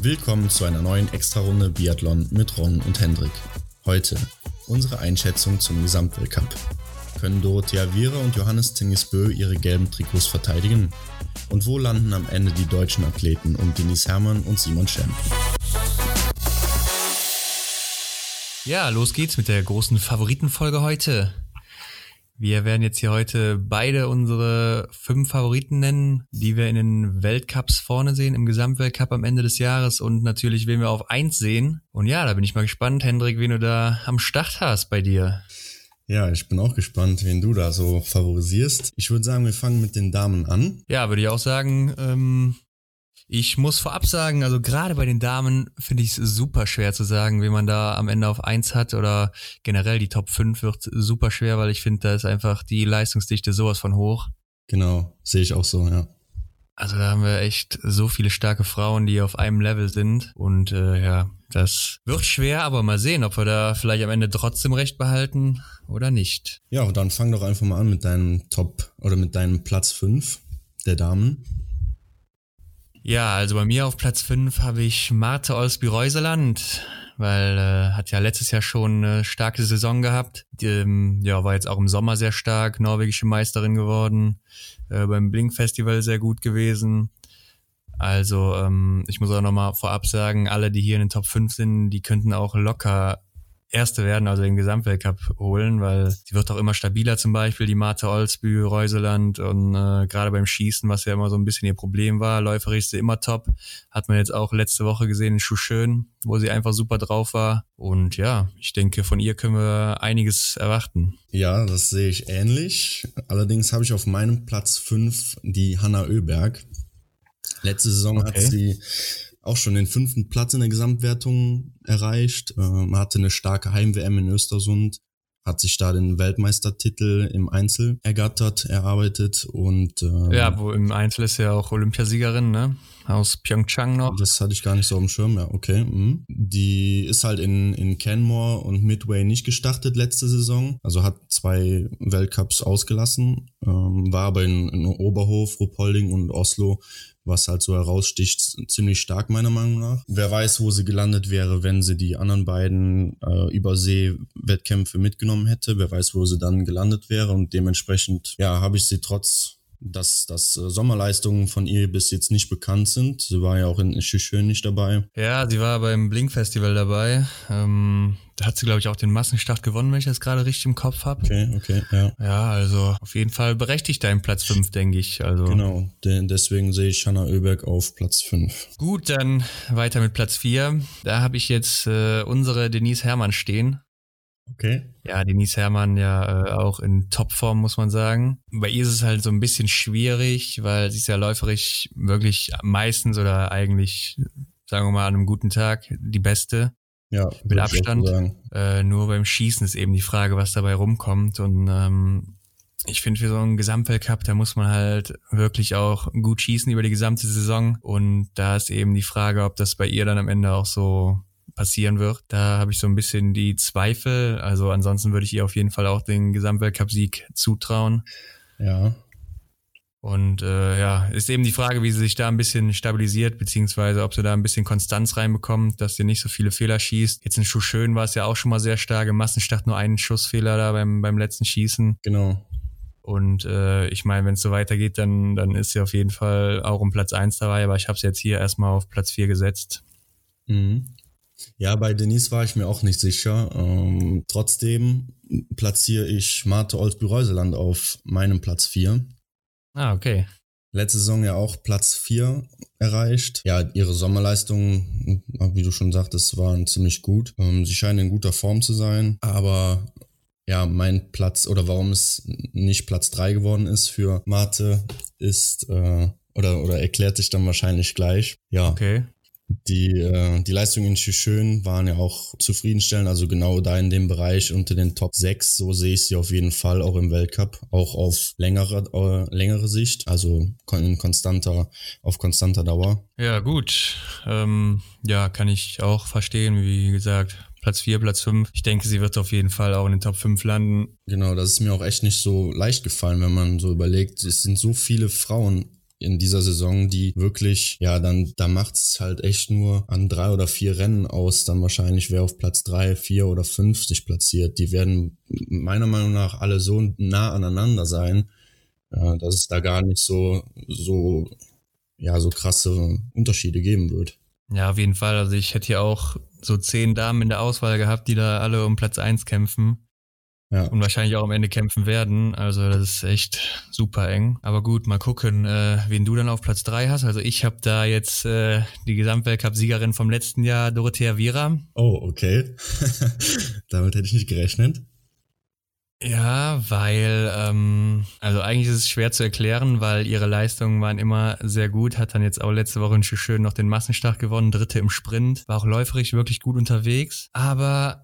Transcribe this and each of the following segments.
Willkommen zu einer neuen Extrarunde Biathlon mit Ron und Hendrik. Heute unsere Einschätzung zum Gesamtweltcup. Können Dorothea Viera und Johannes Tingesbö ihre gelben Trikots verteidigen? Und wo landen am Ende die deutschen Athleten um Denise Herrmann und Simon Schemp? Ja, los geht's mit der großen Favoritenfolge heute. Wir werden jetzt hier heute beide unsere fünf Favoriten nennen, die wir in den Weltcups vorne sehen, im Gesamtweltcup am Ende des Jahres und natürlich, wen wir auf eins sehen. Und ja, da bin ich mal gespannt, Hendrik, wen du da am Start hast bei dir. Ja, ich bin auch gespannt, wen du da so favorisierst. Ich würde sagen, wir fangen mit den Damen an. Ja, würde ich auch sagen. Ähm, ich muss vorab sagen, also gerade bei den Damen finde ich es super schwer zu sagen, wie man da am Ende auf eins hat oder generell die Top 5 wird super schwer, weil ich finde, da ist einfach die Leistungsdichte sowas von hoch. Genau, sehe ich auch so, ja. Also da haben wir echt so viele starke Frauen, die auf einem Level sind. Und äh, ja, das wird schwer, aber mal sehen, ob wir da vielleicht am Ende trotzdem recht behalten oder nicht. Ja, und dann fang doch einfach mal an mit deinem Top oder mit deinem Platz 5 der Damen. Ja, also bei mir auf Platz 5 habe ich Marte Olsby-Reuseland, weil äh, hat ja letztes Jahr schon eine starke Saison gehabt. Ähm, ja, war jetzt auch im Sommer sehr stark, norwegische Meisterin geworden, äh, beim Blink Festival sehr gut gewesen. Also ähm, ich muss auch nochmal vorab sagen, alle, die hier in den Top 5 sind, die könnten auch locker Erste werden, also den Gesamtweltcup holen, weil sie wird auch immer stabiler zum Beispiel, die Marte Olsbü, Reuseland und äh, gerade beim Schießen, was ja immer so ein bisschen ihr Problem war, läuferisch ist sie immer top, hat man jetzt auch letzte Woche gesehen in Schuschön, wo sie einfach super drauf war und ja, ich denke, von ihr können wir einiges erwarten. Ja, das sehe ich ähnlich. Allerdings habe ich auf meinem Platz 5 die Hanna Oeberg. Letzte Saison okay. hat sie auch schon den fünften Platz in der Gesamtwertung erreicht. Ähm, hatte eine starke Heim-WM in Östersund, hat sich da den Weltmeistertitel im Einzel ergattert, erarbeitet und ähm, ja, wo im Einzel ist ja auch Olympiasiegerin, ne? Aus Pyeongchang noch. Das hatte ich gar nicht so auf dem Schirm, ja, okay. Mhm. Die ist halt in, in Canmore und Midway nicht gestartet letzte Saison, also hat zwei Weltcups ausgelassen, ähm, war aber in, in Oberhof, Ruppolding und Oslo was halt so heraussticht, ziemlich stark meiner Meinung nach. Wer weiß, wo sie gelandet wäre, wenn sie die anderen beiden äh, Übersee-Wettkämpfe mitgenommen hätte. Wer weiß, wo sie dann gelandet wäre. Und dementsprechend, ja, habe ich sie trotz dass, dass äh, Sommerleistungen von ihr bis jetzt nicht bekannt sind. Sie war ja auch in Schön nicht dabei. Ja, sie war beim Blink Festival dabei. Ähm, da hat sie, glaube ich, auch den Massenstart gewonnen, wenn ich das gerade richtig im Kopf habe. Okay, okay, ja. Ja, also auf jeden Fall berechtigt dein Platz 5, denke ich. Also. Genau, deswegen sehe ich Hanna Oeberg auf Platz 5. Gut, dann weiter mit Platz 4. Da habe ich jetzt äh, unsere Denise Hermann stehen. Okay. Ja, Denise Herrmann ja äh, auch in Topform, muss man sagen. Bei ihr ist es halt so ein bisschen schwierig, weil sie ist ja läuferisch wirklich meistens oder eigentlich, sagen wir mal, an einem guten Tag die beste. Ja, mit Abstand. Äh, nur beim Schießen ist eben die Frage, was dabei rumkommt. Und ähm, ich finde, für so einen Gesamtweltcup, da muss man halt wirklich auch gut schießen über die gesamte Saison. Und da ist eben die Frage, ob das bei ihr dann am Ende auch so passieren wird. Da habe ich so ein bisschen die Zweifel. Also ansonsten würde ich ihr auf jeden Fall auch den Gesamtweltcup-Sieg zutrauen. Ja. Und äh, ja, ist eben die Frage, wie sie sich da ein bisschen stabilisiert, beziehungsweise ob sie da ein bisschen Konstanz reinbekommt, dass sie nicht so viele Fehler schießt. Jetzt in Schuhschön war es ja auch schon mal sehr stark. Im Massenstart nur einen Schussfehler da beim, beim letzten Schießen. Genau. Und äh, ich meine, wenn es so weitergeht, dann, dann ist sie auf jeden Fall auch um Platz eins dabei, aber ich habe sie jetzt hier erstmal auf Platz vier gesetzt. Mhm. Ja, bei Denise war ich mir auch nicht sicher. Ähm, trotzdem platziere ich Marte Olsby-Reuseland auf meinem Platz 4. Ah, okay. Letzte Saison ja auch Platz 4 erreicht. Ja, ihre Sommerleistungen, wie du schon sagtest, waren ziemlich gut. Ähm, sie scheinen in guter Form zu sein, aber ja, mein Platz oder warum es nicht Platz 3 geworden ist für Marte ist äh, oder, oder erklärt sich dann wahrscheinlich gleich. Ja. Okay. Die, äh, die Leistungen in Schön waren ja auch zufriedenstellend, also genau da in dem Bereich unter den Top 6, so sehe ich sie auf jeden Fall auch im Weltcup, auch auf längere, äh, längere Sicht, also in konstanter, auf konstanter Dauer. Ja, gut. Ähm, ja, kann ich auch verstehen, wie gesagt, Platz 4, Platz 5. Ich denke, sie wird auf jeden Fall auch in den Top 5 landen. Genau, das ist mir auch echt nicht so leicht gefallen, wenn man so überlegt, es sind so viele Frauen in dieser Saison, die wirklich, ja, dann, da macht's halt echt nur an drei oder vier Rennen aus, dann wahrscheinlich wer auf Platz drei, vier oder fünf sich platziert. Die werden meiner Meinung nach alle so nah aneinander sein, äh, dass es da gar nicht so, so, ja, so krasse Unterschiede geben wird. Ja, auf jeden Fall. Also ich hätte hier auch so zehn Damen in der Auswahl gehabt, die da alle um Platz eins kämpfen. Ja. Und wahrscheinlich auch am Ende kämpfen werden. Also das ist echt super eng. Aber gut, mal gucken, äh, wen du dann auf Platz drei hast. Also ich habe da jetzt äh, die Gesamtweltcup-Siegerin vom letzten Jahr, Dorothea Viera. Oh, okay. Damit hätte ich nicht gerechnet. Ja, weil, ähm, also eigentlich ist es schwer zu erklären, weil ihre Leistungen waren immer sehr gut, hat dann jetzt auch letzte Woche in Schön noch den Massenstart gewonnen, dritte im Sprint, war auch läuferisch wirklich gut unterwegs, aber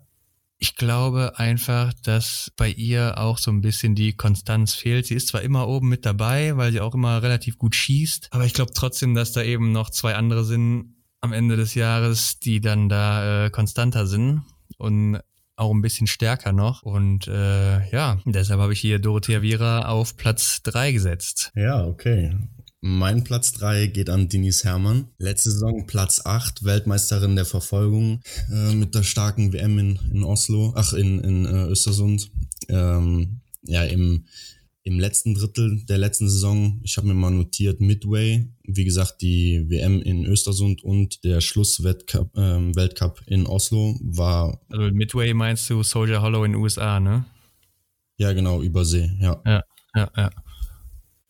ich glaube einfach, dass bei ihr auch so ein bisschen die Konstanz fehlt. Sie ist zwar immer oben mit dabei, weil sie auch immer relativ gut schießt, aber ich glaube trotzdem, dass da eben noch zwei andere sind am Ende des Jahres, die dann da äh, konstanter sind. Und auch ein bisschen stärker noch. Und äh, ja, deshalb habe ich hier Dorothea Viera auf Platz drei gesetzt. Ja, okay. Mein Platz drei geht an Denise Herrmann. Letzte Saison Platz acht Weltmeisterin der Verfolgung äh, mit der starken WM in, in Oslo, ach in, in äh, Östersund. Ähm, ja, im im letzten Drittel der letzten Saison, ich habe mir mal notiert, Midway, wie gesagt, die WM in Östersund und der Schlussweltcup äh, Weltcup in Oslo war. Also Midway meinst du Soldier Hollow in den USA, ne? Ja, genau, Übersee, ja. Ja, ja, ja.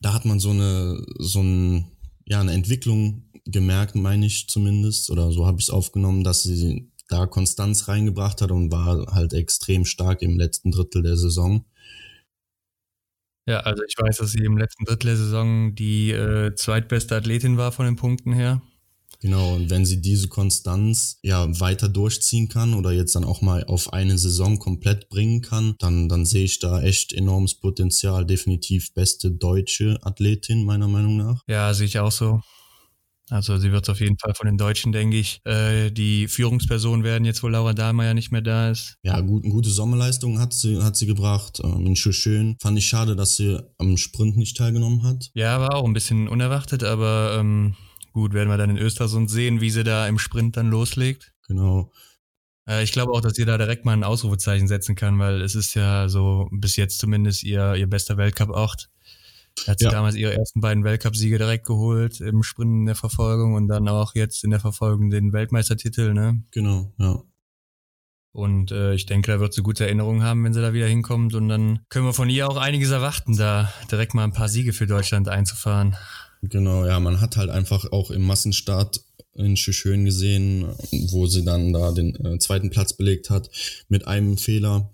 Da hat man so eine, so ein, ja, eine Entwicklung gemerkt, meine ich zumindest, oder so habe ich es aufgenommen, dass sie da Konstanz reingebracht hat und war halt extrem stark im letzten Drittel der Saison. Ja, also ich weiß, dass sie im letzten Drittel der Saison die äh, zweitbeste Athletin war von den Punkten her. Genau, und wenn sie diese Konstanz ja weiter durchziehen kann oder jetzt dann auch mal auf eine Saison komplett bringen kann, dann, dann sehe ich da echt enormes Potenzial. Definitiv beste deutsche Athletin, meiner Meinung nach. Ja, sehe ich auch so. Also sie wird auf jeden Fall von den Deutschen, denke ich, äh, die Führungsperson werden, jetzt wo Laura Dahlmeier nicht mehr da ist. Ja, gut, gute Sommerleistung hat sie, hat sie gebracht. Ähm, in schön. Fand ich schade, dass sie am Sprint nicht teilgenommen hat. Ja, war auch ein bisschen unerwartet, aber ähm, gut, werden wir dann in Östersund sehen, wie sie da im Sprint dann loslegt. Genau. Äh, ich glaube auch, dass sie da direkt mal ein Ausrufezeichen setzen kann, weil es ist ja so bis jetzt zumindest ihr, ihr bester Weltcup-Ort. Hat sie ja. damals ihre ersten beiden Weltcupsiege direkt geholt im Sprint in der Verfolgung und dann auch jetzt in der Verfolgung den Weltmeistertitel, ne? Genau, ja. Und äh, ich denke, da wird sie gute Erinnerungen haben, wenn sie da wieder hinkommt. Und dann können wir von ihr auch einiges erwarten, da direkt mal ein paar Siege für Deutschland einzufahren. Genau, ja, man hat halt einfach auch im Massenstart in Schön gesehen, wo sie dann da den äh, zweiten Platz belegt hat, mit einem Fehler.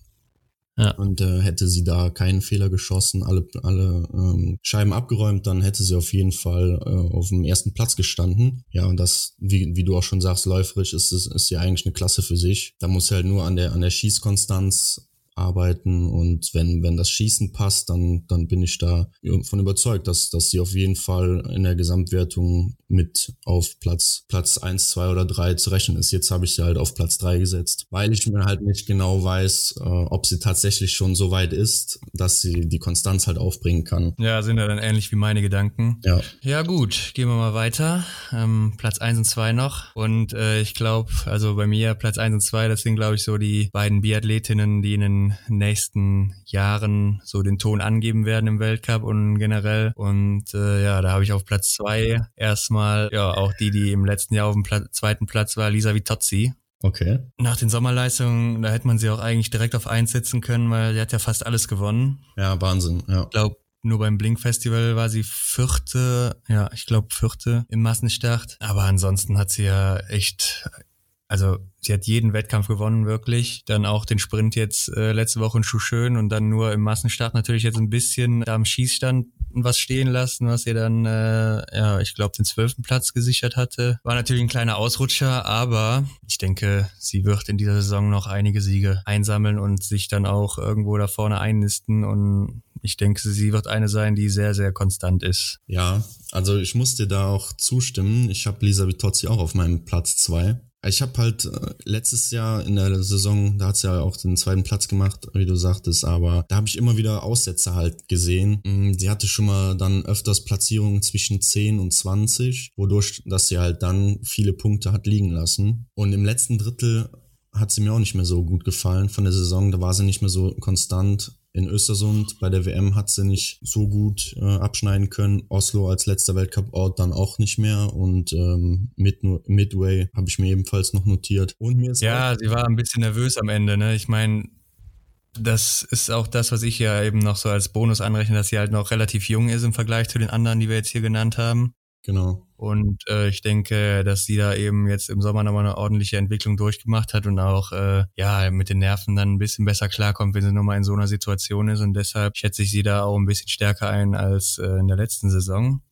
Ja. Und äh, hätte sie da keinen Fehler geschossen, alle, alle ähm, Scheiben abgeräumt, dann hätte sie auf jeden Fall äh, auf dem ersten Platz gestanden. Ja, und das, wie, wie du auch schon sagst, läuferisch ist es ist ja eigentlich eine Klasse für sich. Da muss halt nur an der an der Schießkonstanz arbeiten und wenn, wenn das Schießen passt, dann, dann bin ich da von überzeugt, dass, dass sie auf jeden Fall in der Gesamtwertung mit auf Platz, Platz eins zwei oder drei zu rechnen ist. Jetzt habe ich sie halt auf Platz drei gesetzt, weil ich mir halt nicht genau weiß, äh, ob sie tatsächlich schon so weit ist, dass sie die Konstanz halt aufbringen kann. Ja, sind ja dann ähnlich wie meine Gedanken. Ja. Ja, gut, gehen wir mal weiter. Ähm, Platz eins und zwei noch. Und äh, ich glaube, also bei mir Platz eins und zwei, das sind, glaube ich, so die beiden Biathletinnen, die in den nächsten Jahren so den Ton angeben werden im Weltcup und generell. Und äh, ja, da habe ich auf Platz zwei erstmal, ja, auch die, die im letzten Jahr auf dem Pla zweiten Platz war, Lisa Vitozzi. Okay. Nach den Sommerleistungen, da hätte man sie auch eigentlich direkt auf eins setzen können, weil sie hat ja fast alles gewonnen. Ja, Wahnsinn, ja. Ich glaube, nur beim Blink Festival war sie vierte, ja, ich glaube vierte im Massenstart. Aber ansonsten hat sie ja echt also sie hat jeden Wettkampf gewonnen, wirklich. Dann auch den Sprint jetzt äh, letzte Woche in Schuhschön und dann nur im Massenstart natürlich jetzt ein bisschen da am Schießstand was stehen lassen, was ihr dann, äh, ja, ich glaube, den zwölften Platz gesichert hatte. War natürlich ein kleiner Ausrutscher, aber ich denke, sie wird in dieser Saison noch einige Siege einsammeln und sich dann auch irgendwo da vorne einnisten und ich denke, sie wird eine sein, die sehr, sehr konstant ist. Ja, also ich muss dir da auch zustimmen. Ich habe Lisa Vitozzi auch auf meinem Platz zwei Ich habe halt äh, letztes Jahr in der Saison, da hat sie ja auch den zweiten Platz gemacht, wie du sagtest, aber da habe ich immer wieder Aussätze halt gesehen. Mm, sie hatte schon mal dann öfters Platzierungen zwischen 10 und 20, wodurch, dass sie halt dann viele Punkte hat liegen lassen. Und im letzten Drittel hat sie mir auch nicht mehr so gut gefallen von der Saison. Da war sie nicht mehr so konstant in Östersund bei der WM hat sie nicht so gut äh, abschneiden können. Oslo als letzter Weltcup-Ort dann auch nicht mehr. Und ähm, Mid Midway habe ich mir ebenfalls noch notiert. Und mir ist ja, sie war ein bisschen nervös am Ende. Ne? Ich meine, das ist auch das, was ich ja eben noch so als Bonus anrechne, dass sie halt noch relativ jung ist im Vergleich zu den anderen, die wir jetzt hier genannt haben. Genau. Und äh, ich denke, dass sie da eben jetzt im Sommer nochmal eine ordentliche Entwicklung durchgemacht hat und auch äh, ja mit den Nerven dann ein bisschen besser klarkommt, wenn sie nochmal in so einer Situation ist. Und deshalb schätze ich sie da auch ein bisschen stärker ein als äh, in der letzten Saison.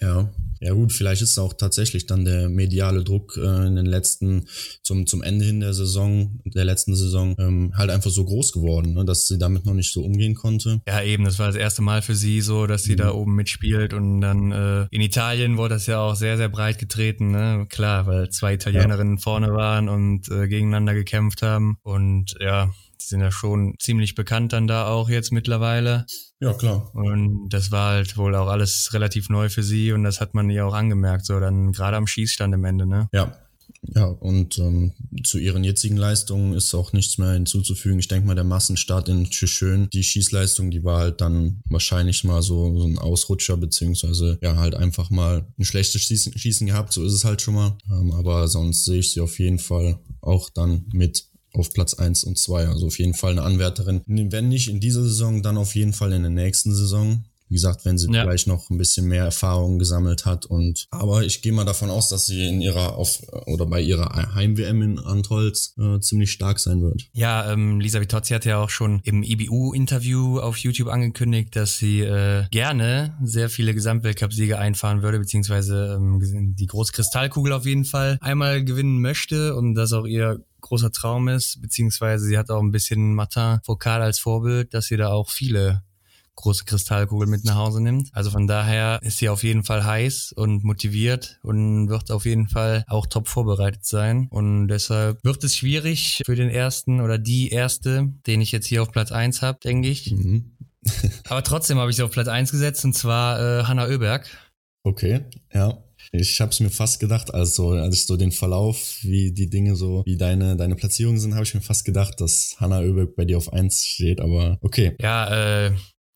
Ja, ja gut, vielleicht ist auch tatsächlich dann der mediale Druck äh, in den letzten, zum, zum Ende hin der Saison, der letzten Saison, ähm, halt einfach so groß geworden, ne, dass sie damit noch nicht so umgehen konnte. Ja, eben, das war das erste Mal für sie so, dass sie mhm. da oben mitspielt und dann äh, in Italien wurde das ja auch sehr, sehr breit getreten, ne? Klar, weil zwei Italienerinnen ja. vorne waren und äh, gegeneinander gekämpft haben und ja, die sind ja schon ziemlich bekannt dann da auch jetzt mittlerweile. Ja, klar. Und das war halt wohl auch alles relativ neu für sie und das hat man ihr auch angemerkt, so dann gerade am Schießstand im Ende, ne? Ja. Ja, und ähm, zu ihren jetzigen Leistungen ist auch nichts mehr hinzuzufügen. Ich denke mal, der Massenstart in Tschüschön, die Schießleistung, die war halt dann wahrscheinlich mal so, so ein Ausrutscher, beziehungsweise ja, halt einfach mal ein schlechtes Schießen, Schießen gehabt, so ist es halt schon mal. Ähm, aber sonst sehe ich sie auf jeden Fall auch dann mit auf Platz eins und zwei. Also auf jeden Fall eine Anwärterin. Wenn nicht in dieser Saison, dann auf jeden Fall in der nächsten Saison. Wie gesagt, wenn sie ja. vielleicht noch ein bisschen mehr Erfahrung gesammelt hat und aber ich gehe mal davon aus, dass sie in ihrer auf oder bei ihrer Heim-WM in Antolz äh, ziemlich stark sein wird. Ja, ähm, Lisa Vitozzi hat ja auch schon im IBU-Interview auf YouTube angekündigt, dass sie äh, gerne sehr viele Gesamtweltcup-Siege einfahren würde, beziehungsweise ähm, die Großkristallkugel auf jeden Fall einmal gewinnen möchte und das auch ihr großer Traum ist, beziehungsweise sie hat auch ein bisschen Martin Foucault als Vorbild, dass sie da auch viele große Kristallkugel mit nach Hause nimmt. Also von daher ist sie auf jeden Fall heiß und motiviert und wird auf jeden Fall auch top vorbereitet sein. Und deshalb wird es schwierig für den ersten oder die erste, den ich jetzt hier auf Platz eins habe, denke ich. Mhm. Aber trotzdem habe ich sie auf Platz eins gesetzt und zwar äh, Hanna Oeberg. Okay, ja. Ich habe es mir fast gedacht, also als ich so den Verlauf, wie die Dinge so, wie deine deine Platzierungen sind, habe ich mir fast gedacht, dass Hanna Oeberg bei dir auf eins steht, aber okay. Ja, äh,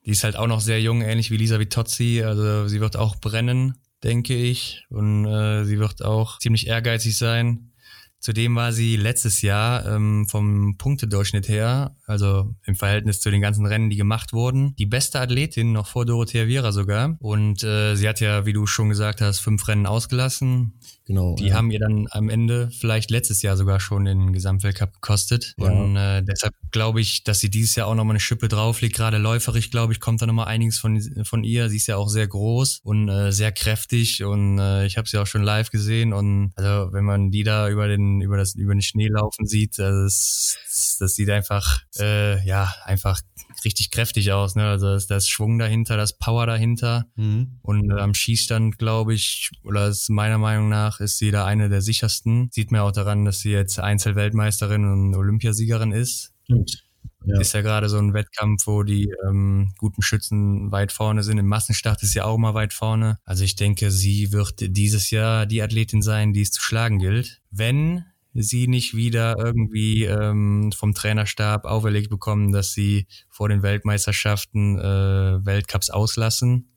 die ist halt auch noch sehr jung, ähnlich wie Lisa Vitozzi, also sie wird auch brennen, denke ich, und äh, sie wird auch ziemlich ehrgeizig sein. Zudem war sie letztes Jahr ähm, vom Punktedurchschnitt her, also im Verhältnis zu den ganzen Rennen, die gemacht wurden, die beste Athletin, noch vor Dorothea Viera sogar. Und äh, sie hat ja, wie du schon gesagt hast, fünf Rennen ausgelassen. Genau. Die ja. haben ihr dann am Ende vielleicht letztes Jahr sogar schon den Gesamtweltcup gekostet. Ja. Und äh, deshalb glaube ich, dass sie dieses Jahr auch nochmal eine Schippe drauflegt. Gerade läuferisch, glaube ich, kommt da nochmal einiges von, von ihr. Sie ist ja auch sehr groß und äh, sehr kräftig und äh, ich habe sie auch schon live gesehen. Und also wenn man die da über den, über das, über den Schnee laufen sieht, das, das sieht einfach, äh, ja, einfach richtig kräftig aus. Ne? Also da ist, da ist Schwung dahinter, das Power dahinter. Mhm. Und äh, am Schießstand, glaube ich, oder ist meiner Meinung nach, ist sie da eine der sichersten. Sieht man auch daran, dass sie jetzt Einzelweltmeisterin und Olympiasiegerin ist. Stimmt. Ja. Ist ja gerade so ein Wettkampf, wo die ähm, guten Schützen weit vorne sind. Im Massenstart ist ja auch mal weit vorne. Also ich denke, sie wird dieses Jahr die Athletin sein, die es zu schlagen gilt. Wenn sie nicht wieder irgendwie ähm, vom Trainerstab auferlegt bekommen, dass sie vor den Weltmeisterschaften äh, Weltcups auslassen.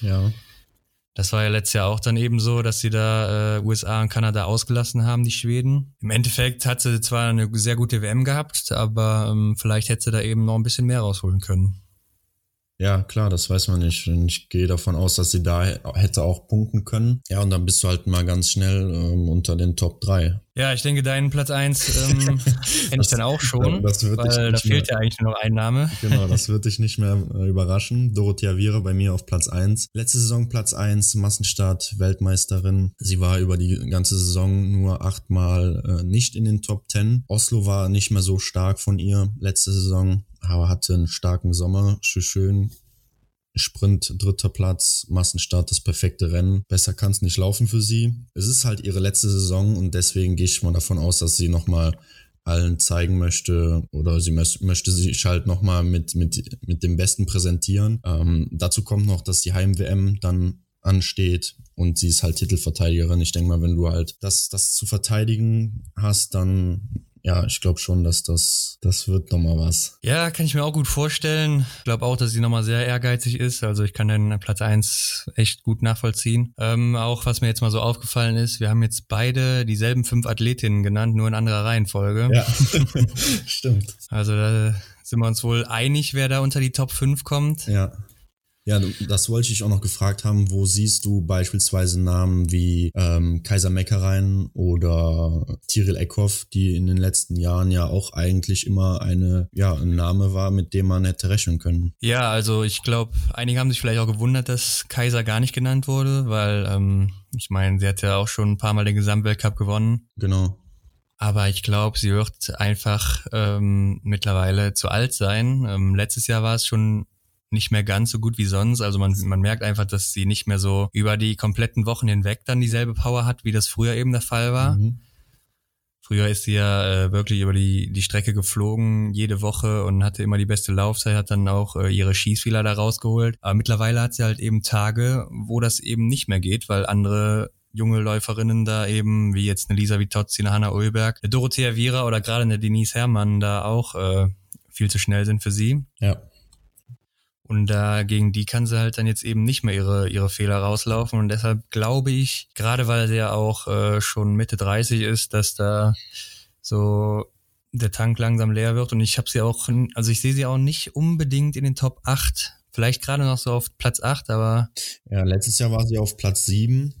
Ja. Das war ja letztes Jahr auch dann eben so, dass sie da äh, USA und Kanada ausgelassen haben, die Schweden. Im Endeffekt hat sie zwar eine sehr gute WM gehabt, aber ähm, vielleicht hätte sie da eben noch ein bisschen mehr rausholen können. Ja, klar, das weiß man nicht. Und ich gehe davon aus, dass sie da hätte auch punkten können. Ja, und dann bist du halt mal ganz schnell ähm, unter den Top 3. Ja, ich denke, deinen Platz 1 ähm, kenne ich dann auch schon. Das wird weil da fehlt mehr, ja eigentlich nur noch ein Name. Genau, das wird dich nicht mehr äh, überraschen. Dorothea Viera bei mir auf Platz 1. Letzte Saison Platz 1, Massenstart, Weltmeisterin. Sie war über die ganze Saison nur achtmal äh, nicht in den Top 10. Oslo war nicht mehr so stark von ihr letzte Saison aber hatte einen starken Sommer. Schön Sprint dritter Platz, Massenstart das perfekte Rennen. Besser kann es nicht laufen für sie. Es ist halt ihre letzte Saison und deswegen gehe ich mal davon aus, dass sie nochmal allen zeigen möchte oder sie möchte sich halt nochmal mit, mit, mit dem Besten präsentieren. Ähm, dazu kommt noch, dass die Heim-WM dann ansteht und sie ist halt Titelverteidigerin. Ich denke mal, wenn du halt das, das zu verteidigen hast, dann ja, ich glaube schon, dass das, das wird nochmal was. Ja, kann ich mir auch gut vorstellen. Ich glaube auch, dass sie nochmal sehr ehrgeizig ist. Also ich kann den Platz eins echt gut nachvollziehen. Ähm, auch was mir jetzt mal so aufgefallen ist, wir haben jetzt beide dieselben fünf Athletinnen genannt, nur in anderer Reihenfolge. Ja, stimmt. Also da sind wir uns wohl einig, wer da unter die Top 5 kommt. Ja. Ja, das wollte ich auch noch gefragt haben. Wo siehst du beispielsweise Namen wie ähm, Kaiser Meckerein oder Tiril Eckhoff, die in den letzten Jahren ja auch eigentlich immer eine, ja, ein Name war, mit dem man hätte rechnen können? Ja, also ich glaube, einige haben sich vielleicht auch gewundert, dass Kaiser gar nicht genannt wurde, weil ähm, ich meine, sie hat ja auch schon ein paar Mal den Gesamtweltcup gewonnen. Genau. Aber ich glaube, sie wird einfach ähm, mittlerweile zu alt sein. Ähm, letztes Jahr war es schon nicht mehr ganz so gut wie sonst. Also man, man merkt einfach, dass sie nicht mehr so über die kompletten Wochen hinweg dann dieselbe Power hat, wie das früher eben der Fall war. Mhm. Früher ist sie ja äh, wirklich über die, die Strecke geflogen, jede Woche und hatte immer die beste Laufzeit, hat dann auch äh, ihre Schießfehler da rausgeholt. Aber mittlerweile hat sie halt eben Tage, wo das eben nicht mehr geht, weil andere junge Läuferinnen da eben, wie jetzt eine Lisa Vitozzi, eine Hanna Ulberg, eine Dorothea Viera oder gerade eine Denise Herrmann da auch äh, viel zu schnell sind für sie. Ja. Und da gegen die kann sie halt dann jetzt eben nicht mehr ihre, ihre Fehler rauslaufen. Und deshalb glaube ich, gerade weil sie ja auch äh, schon Mitte 30 ist, dass da so der Tank langsam leer wird. Und ich habe sie auch, also ich sehe sie auch nicht unbedingt in den Top 8. Vielleicht gerade noch so auf Platz 8, aber. Ja, letztes Jahr war sie auf Platz 7.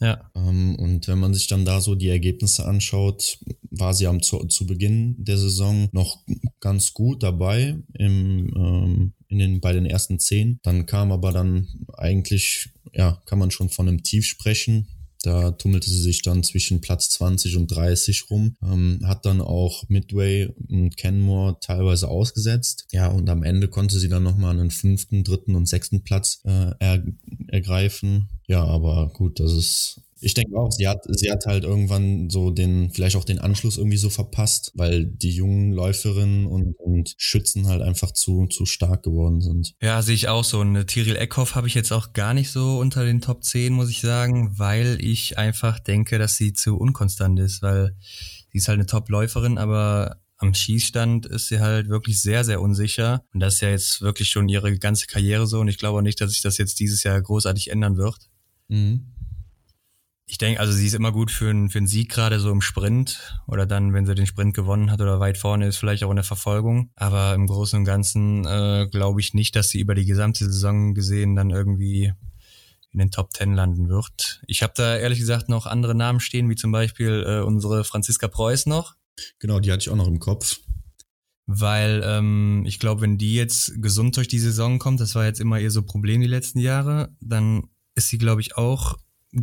Ja. Ähm, und wenn man sich dann da so die Ergebnisse anschaut, war sie am zu, zu Beginn der Saison noch ganz gut dabei im ähm, in den, bei den ersten zehn. Dann kam aber dann eigentlich, ja, kann man schon von einem Tief sprechen. Da tummelte sie sich dann zwischen Platz 20 und 30 rum, ähm, hat dann auch Midway und Kenmore teilweise ausgesetzt. Ja, und am Ende konnte sie dann nochmal einen fünften, dritten und sechsten Platz äh, er, ergreifen. Ja, aber gut, das ist ich denke auch, sie hat, sie hat halt irgendwann so den, vielleicht auch den Anschluss irgendwie so verpasst, weil die jungen Läuferinnen und, und Schützen halt einfach zu, zu stark geworden sind. Ja, sehe ich auch so. Eine Tiril Eckhoff habe ich jetzt auch gar nicht so unter den Top 10, muss ich sagen, weil ich einfach denke, dass sie zu unkonstant ist, weil sie ist halt eine Top-Läuferin, aber am Schießstand ist sie halt wirklich sehr, sehr unsicher. Und das ist ja jetzt wirklich schon ihre ganze Karriere so. Und ich glaube auch nicht, dass sich das jetzt dieses Jahr großartig ändern wird. Mhm ich denke, also sie ist immer gut für einen, für einen Sieg, gerade so im Sprint oder dann, wenn sie den Sprint gewonnen hat oder weit vorne ist, vielleicht auch in der Verfolgung. Aber im Großen und Ganzen äh, glaube ich nicht, dass sie über die gesamte Saison gesehen dann irgendwie in den Top Ten landen wird. Ich habe da ehrlich gesagt noch andere Namen stehen, wie zum Beispiel äh, unsere Franziska Preuß noch. Genau, die hatte ich auch noch im Kopf. Weil ähm, ich glaube, wenn die jetzt gesund durch die Saison kommt, das war jetzt immer ihr so Problem die letzten Jahre, dann ist sie, glaube ich, auch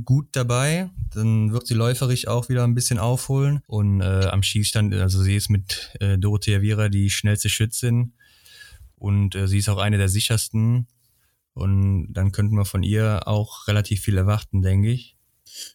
gut dabei. Dann wird sie läuferisch auch wieder ein bisschen aufholen. Und äh, am Schießstand, also sie ist mit äh, Dorothea Viera die schnellste Schützin. Und äh, sie ist auch eine der sichersten. Und dann könnten wir von ihr auch relativ viel erwarten, denke ich.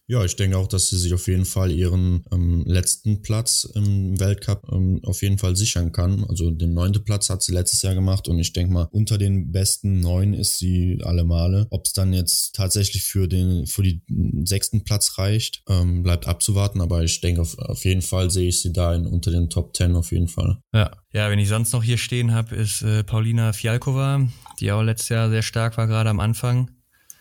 Ja, ich denke auch, dass sie sich auf jeden Fall ihren ähm, letzten Platz im Weltcup ähm, auf jeden Fall sichern kann. Also den neunten Platz hat sie letztes Jahr gemacht und ich denke mal, unter den besten neun ist sie alle Male. Ob es dann jetzt tatsächlich für den für die sechsten Platz reicht, ähm, bleibt abzuwarten, aber ich denke auf, auf jeden Fall sehe ich sie da in, unter den Top Ten auf jeden Fall. Ja. Ja, wenn ich sonst noch hier stehen habe, ist äh, Paulina Fialkova, die auch letztes Jahr sehr stark war, gerade am Anfang.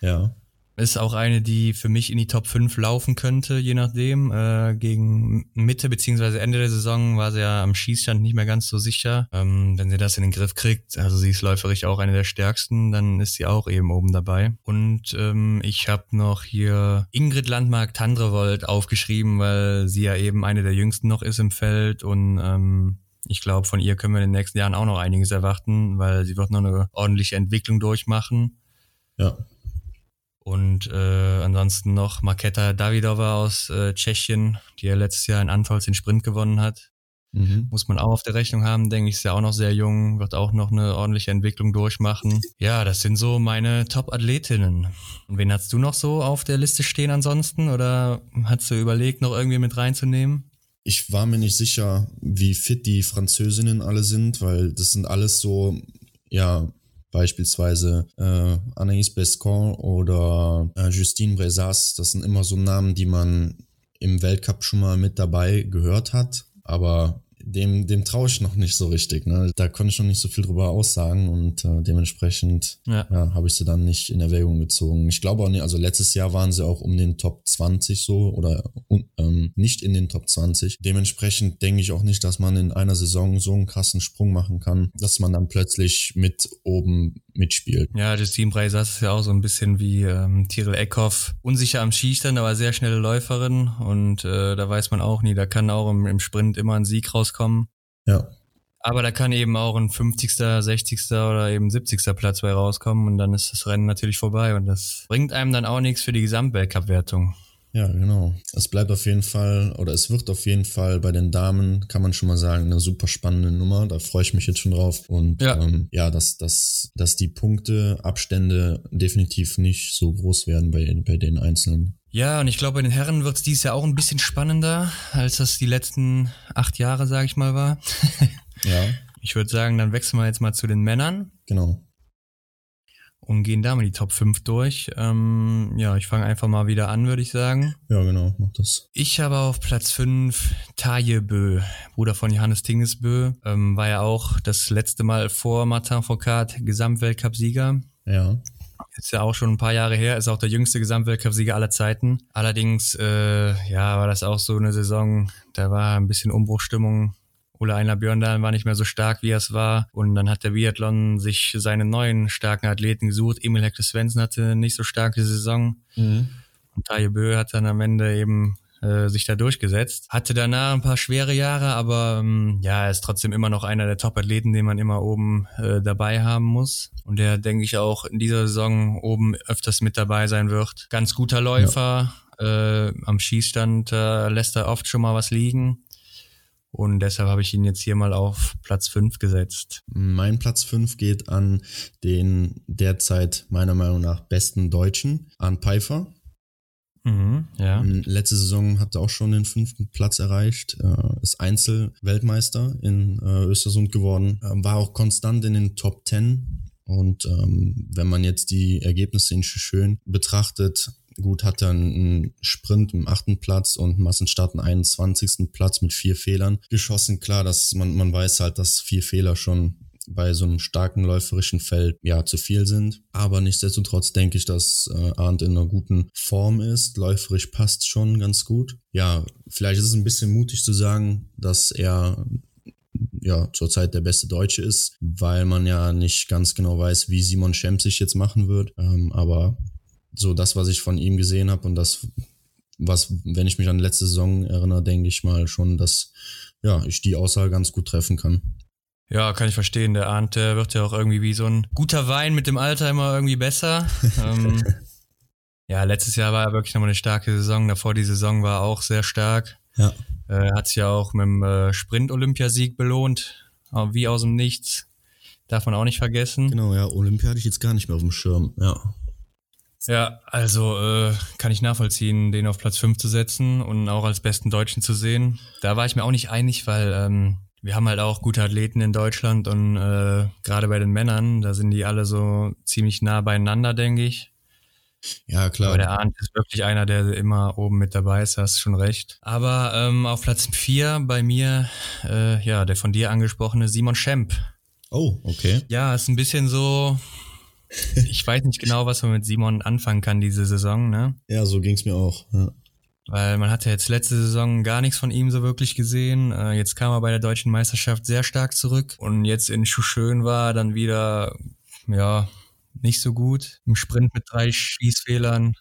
Ja. Ist auch eine, die für mich in die Top 5 laufen könnte, je nachdem. Äh, gegen Mitte beziehungsweise Ende der Saison war sie ja am Schießstand nicht mehr ganz so sicher. Ähm, wenn sie das in den Griff kriegt, also sie ist läuferisch auch eine der stärksten, dann ist sie auch eben oben dabei. Und ähm, ich habe noch hier Ingrid Landmark-Tandrevold aufgeschrieben, weil sie ja eben eine der jüngsten noch ist im Feld und ähm, ich glaube, von ihr können wir in den nächsten Jahren auch noch einiges erwarten, weil sie wird noch eine ordentliche Entwicklung durchmachen. Ja. Und äh, ansonsten noch Marketa Davidova aus äh, Tschechien, die ja letztes Jahr in Antolz den Sprint gewonnen hat. Mhm. Muss man auch auf der Rechnung haben, denke ich, ist ja auch noch sehr jung, wird auch noch eine ordentliche Entwicklung durchmachen. Ja, das sind so meine Top-Athletinnen. Und wen hast du noch so auf der Liste stehen ansonsten? Oder hast du überlegt, noch irgendwie mit reinzunehmen? Ich war mir nicht sicher, wie fit die Französinnen alle sind, weil das sind alles so, ja, beispielsweise äh, Anaïs Bescon oder äh, Justine Brezas. Das sind immer so Namen, die man im Weltcup schon mal mit dabei gehört hat, aber dem, dem traue ich noch nicht so richtig. Ne? Da konnte ich noch nicht so viel drüber aussagen und äh, dementsprechend ja. ja habe ich sie dann nicht in Erwägung gezogen. Ich glaube auch nicht, also letztes Jahr waren sie auch um den Top 20 so oder ähm, nicht in den Top 20. Dementsprechend denke ich auch nicht, dass man in einer Saison so einen krassen Sprung machen kann, dass man dann plötzlich mit oben mitspielt. Ja, Team Breisas ist ja auch so ein bisschen wie ähm, Tyrell Eckhoff. Unsicher am Skistand, aber sehr schnelle Läuferin und äh, da weiß man auch nie, da kann auch im, im Sprint immer ein Sieg rauskommen. Ja. Aber da kann eben auch ein 50., 60. oder eben 70. Platz bei rauskommen und dann ist das Rennen natürlich vorbei und das bringt einem dann auch nichts für die Gesamtweltcup-Wertung. Ja, genau. Es bleibt auf jeden Fall, oder es wird auf jeden Fall bei den Damen, kann man schon mal sagen, eine super spannende Nummer. Da freue ich mich jetzt schon drauf. Und ja, ähm, ja dass, dass, dass die Punkteabstände definitiv nicht so groß werden bei, bei den Einzelnen. Ja, und ich glaube, bei den Herren wird es dieses Jahr auch ein bisschen spannender, als das die letzten acht Jahre, sage ich mal, war. ja. Ich würde sagen, dann wechseln wir jetzt mal zu den Männern. Genau und gehen da mal die Top 5 durch. Ähm, ja, ich fange einfach mal wieder an, würde ich sagen. Ja, genau, mach das. Ich habe auf Platz 5 Taje Bö, Bruder von Johannes Tingesbö. Ähm, war ja auch das letzte Mal vor Martin Foucault Gesamtweltcup-Sieger. Ja. Ist ja auch schon ein paar Jahre her, ist auch der jüngste Gesamtweltcup-Sieger aller Zeiten. Allerdings, äh, ja, war das auch so eine Saison, da war ein bisschen Umbruchstimmung Ole Einer Björndalen war nicht mehr so stark, wie er es war. Und dann hat der Biathlon sich seine neuen starken Athleten gesucht. Emil Hector Svensson hatte eine nicht so starke Saison. Mhm. Und Taje Bö hat dann am Ende eben äh, sich da durchgesetzt. Hatte danach ein paar schwere Jahre, aber ähm, ja, er ist trotzdem immer noch einer der Top-Athleten, den man immer oben äh, dabei haben muss. Und der, denke ich, auch in dieser Saison oben öfters mit dabei sein wird. Ganz guter Läufer. Ja. Äh, am Schießstand äh, lässt er oft schon mal was liegen. Und deshalb habe ich ihn jetzt hier mal auf Platz 5 gesetzt. Mein Platz 5 geht an den derzeit meiner Meinung nach besten Deutschen, Arndt Pfeiffer. Mhm, ja. Ähm, letzte Saison hat er auch schon den fünften Platz erreicht, äh, ist Einzelweltmeister in äh, Östersund geworden, äh, war auch konstant in den Top 10 und ähm, wenn man jetzt die Ergebnisse in schön betrachtet, Gut, hat er einen Sprint im achten Platz und Massenstart einen 21. Platz mit vier Fehlern geschossen. Klar, dass man, man weiß halt, dass vier Fehler schon bei so einem starken läuferischen Feld ja zu viel sind. Aber nichtsdestotrotz denke ich, dass äh, Arndt in einer guten Form ist. Läuferisch passt schon ganz gut. Ja, vielleicht ist es ein bisschen mutig zu sagen, dass er ja zurzeit der beste Deutsche ist, weil man ja nicht ganz genau weiß, wie Simon Schemp sich jetzt machen wird. Ähm, aber so das, was ich von ihm gesehen habe und das, was, wenn ich mich an letzte Saison erinnere, denke ich mal schon, dass ja, ich die Aussage ganz gut treffen kann. Ja, kann ich verstehen. Der Arndt, der wird ja auch irgendwie wie so ein guter Wein mit dem Alter immer irgendwie besser. ähm, ja, letztes Jahr war er wirklich nochmal eine starke Saison. Davor die Saison war auch sehr stark. Ja. Äh, hat sich ja auch mit dem äh, Sprint-Olympiasieg belohnt. Wie aus dem Nichts. Darf man auch nicht vergessen. Genau, ja. Olympia hatte ich jetzt gar nicht mehr auf dem Schirm. Ja. Ja, also äh, kann ich nachvollziehen, den auf Platz 5 zu setzen und auch als besten Deutschen zu sehen. Da war ich mir auch nicht einig, weil ähm, wir haben halt auch gute Athleten in Deutschland und äh, gerade bei den Männern, da sind die alle so ziemlich nah beieinander, denke ich. Ja, klar. Aber der Arndt ist wirklich einer, der immer oben mit dabei ist, hast schon recht. Aber ähm, auf Platz 4 bei mir, äh, ja, der von dir angesprochene Simon Schemp. Oh, okay. Ja, ist ein bisschen so, ich weiß nicht genau, was man mit Simon anfangen kann diese Saison, ne? Ja, so ging's mir auch. Ja. Weil man hatte jetzt letzte Saison gar nichts von ihm so wirklich gesehen. Äh, jetzt kam er bei der deutschen Meisterschaft sehr stark zurück und jetzt in Schuschön war dann wieder, ja, nicht so gut. Im Sprint mit drei Schießfehlern.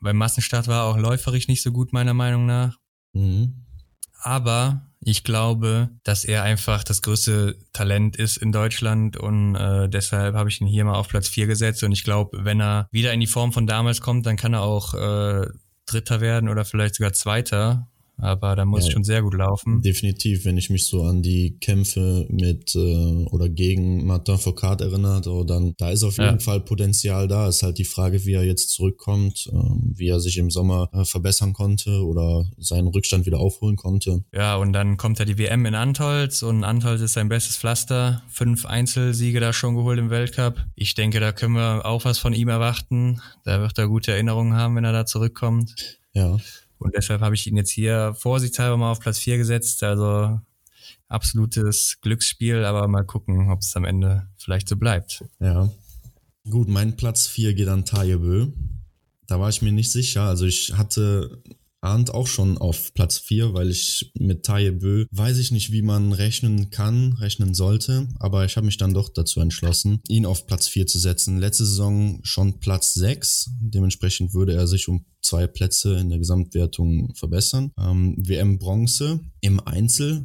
Beim Massenstart war er auch läuferisch nicht so gut, meiner Meinung nach. Mhm. Aber ich glaube, dass er einfach das größte Talent ist in Deutschland und äh, deshalb habe ich ihn hier mal auf Platz 4 gesetzt. Und ich glaube, wenn er wieder in die Form von damals kommt, dann kann er auch äh, Dritter werden oder vielleicht sogar Zweiter, aber da muss ja, schon sehr gut laufen. Definitiv, wenn ich mich so an die Kämpfe mit äh, oder gegen Martin Foucault erinnert, oh, dann da ist auf jeden ja. Fall Potenzial da. Ist halt die Frage, wie er jetzt zurückkommt, äh, wie er sich im Sommer äh, verbessern konnte oder seinen Rückstand wieder aufholen konnte. Ja, und dann kommt ja die WM in Antolz und Antolz ist sein bestes Pflaster. Fünf Einzelsiege da schon geholt im Weltcup. Ich denke, da können wir auch was von ihm erwarten. Da wird er gute Erinnerungen haben, wenn er da zurückkommt. Ja. Und deshalb habe ich ihn jetzt hier vorsichtshalber mal auf Platz 4 gesetzt. Also absolutes Glücksspiel, aber mal gucken, ob es am Ende vielleicht so bleibt. Ja. Gut, mein Platz 4 geht an Tajebö. Da war ich mir nicht sicher. Also ich hatte Arndt auch schon auf Platz 4, weil ich mit Taye Bö weiß ich nicht, wie man rechnen kann, rechnen sollte, aber ich habe mich dann doch dazu entschlossen, ihn auf Platz 4 zu setzen. Letzte Saison schon Platz 6, dementsprechend würde er sich um zwei Plätze in der Gesamtwertung verbessern. Ähm, WM Bronze im Einzel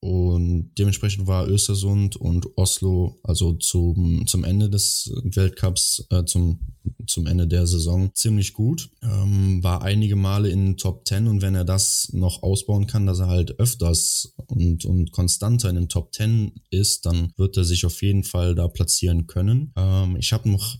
und dementsprechend war Östersund und Oslo also zum, zum Ende des Weltcups, äh, zum, zum Ende der Saison ziemlich gut. Ähm, war einige Male in Top 10 und wenn er das noch ausbauen kann, dass er halt öfters und, und konstanter in den Top 10 ist, dann wird er sich auf jeden Fall da platzieren können. Ähm, ich habe noch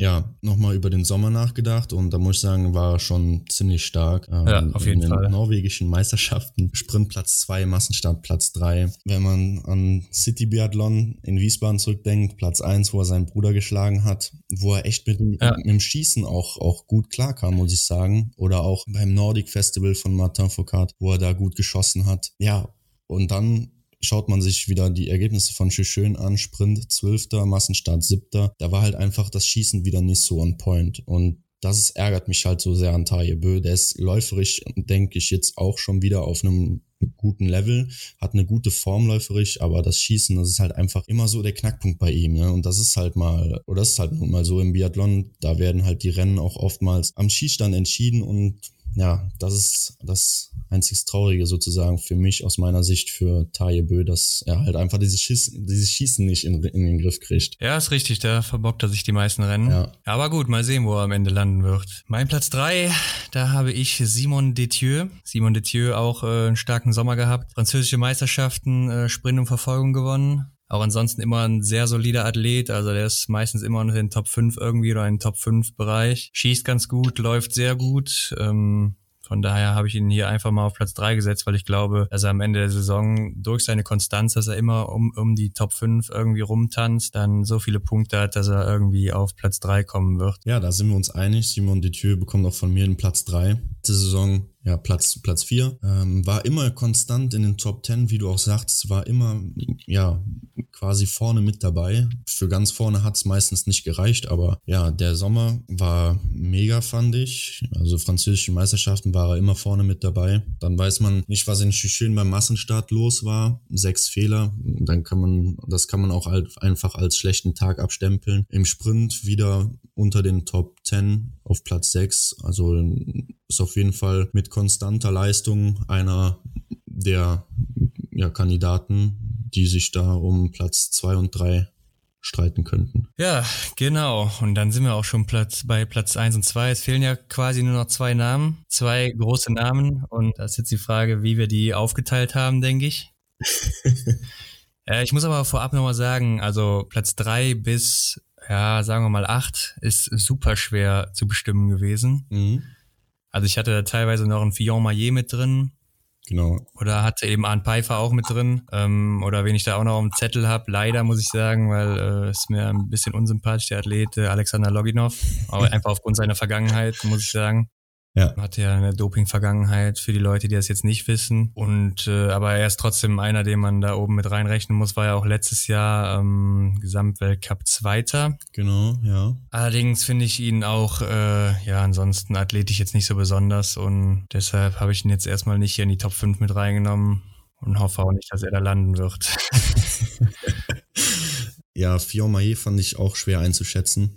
ja, nochmal über den Sommer nachgedacht und da muss ich sagen, war schon ziemlich stark. Ähm, ja, auf jeden in den Fall. norwegischen Meisterschaften, Sprintplatz 2, Massenstart Platz 3. Wenn man an City Biathlon in Wiesbaden zurückdenkt, Platz 1, wo er seinen Bruder geschlagen hat, wo er echt mit, ja. mit dem Schießen auch, auch gut klarkam, muss ich sagen. Oder auch beim Nordic Festival von Martin Foucault, wo er da gut geschossen hat. Ja, und dann schaut man sich wieder die Ergebnisse von Schön an, Sprint 12., Massenstart 7. Da war halt einfach das Schießen wieder nicht so on point. Und das ärgert mich halt so sehr an Taje Bö. Der ist läuferisch, denke ich, jetzt auch schon wieder auf einem guten Level, hat eine gute Form läuferisch, aber das Schießen, das ist halt einfach immer so der Knackpunkt bei ihm. Ne? Und das ist halt mal, oder das ist halt nun mal so im Biathlon, da werden halt die Rennen auch oftmals am Schießstand entschieden und ja, das ist das einzig Traurige sozusagen für mich aus meiner Sicht für Taje Bö, dass er halt einfach dieses, Schiss, dieses Schießen nicht in, in den Griff kriegt. Ja, ist richtig, da verbockt er sich die meisten Rennen. Ja. Aber gut, mal sehen, wo er am Ende landen wird. Mein Platz drei, da habe ich Simon Detieu. Simon Detieu auch äh, einen starken Sommer gehabt. Französische Meisterschaften, äh, Sprint und Verfolgung gewonnen. Auch ansonsten immer ein sehr solider Athlet, also der ist meistens immer noch in den Top 5 irgendwie oder in den Top 5 Bereich. Schießt ganz gut, läuft sehr gut. Ähm, von daher habe ich ihn hier einfach mal auf Platz drei gesetzt, weil ich glaube, dass er am Ende der Saison durch seine Konstanz, dass er immer um, um die Top 5 irgendwie rumtanzt, dann so viele Punkte hat, dass er irgendwie auf Platz drei kommen wird. Ja, da sind wir uns einig. Simon Detieu bekommt auch von mir den Platz drei. Diese Saison ja, Platz, Platz vier ähm, war immer konstant in den Top 10, wie du auch sagst, war immer, ja, quasi vorne mit dabei. Für ganz vorne hat's meistens nicht gereicht, aber ja, der Sommer war mega, fand ich. Also französische Meisterschaften war er immer vorne mit dabei. Dann weiß man nicht, was in Schön beim Massenstart los war. Sechs Fehler. Dann kann man, das kann man auch einfach als schlechten Tag abstempeln. Im Sprint wieder unter den Top 10 auf Platz 6. Also ist auf jeden Fall mit konstanter Leistung einer der ja, Kandidaten, die sich da um Platz 2 und 3 streiten könnten. Ja, genau. Und dann sind wir auch schon Platz, bei Platz 1 und 2. Es fehlen ja quasi nur noch zwei Namen, zwei große Namen. Und da ist jetzt die Frage, wie wir die aufgeteilt haben, denke ich. äh, ich muss aber vorab nochmal sagen, also Platz 3 bis, ja, sagen wir mal 8 ist super schwer zu bestimmen gewesen. Mhm. Also ich hatte teilweise noch ein Fillon Maillet mit drin. Genau. Oder hatte eben Arndt Pfeiffer auch mit drin. Ähm, oder wen ich da auch noch dem Zettel habe, leider muss ich sagen, weil äh, ist mir ein bisschen unsympathisch, der Athlet äh, Alexander Loginov. Aber einfach aufgrund seiner Vergangenheit, muss ich sagen. Ja. Hat ja eine Doping-Vergangenheit für die Leute, die das jetzt nicht wissen. Und äh, aber er ist trotzdem einer, den man da oben mit reinrechnen muss, war ja auch letztes Jahr ähm, Gesamtweltcup Zweiter. Genau, ja. Allerdings finde ich ihn auch, äh, ja, ansonsten athletisch jetzt nicht so besonders und deshalb habe ich ihn jetzt erstmal nicht hier in die Top 5 mit reingenommen und hoffe auch nicht, dass er da landen wird. ja, Fion Maillet fand ich auch schwer einzuschätzen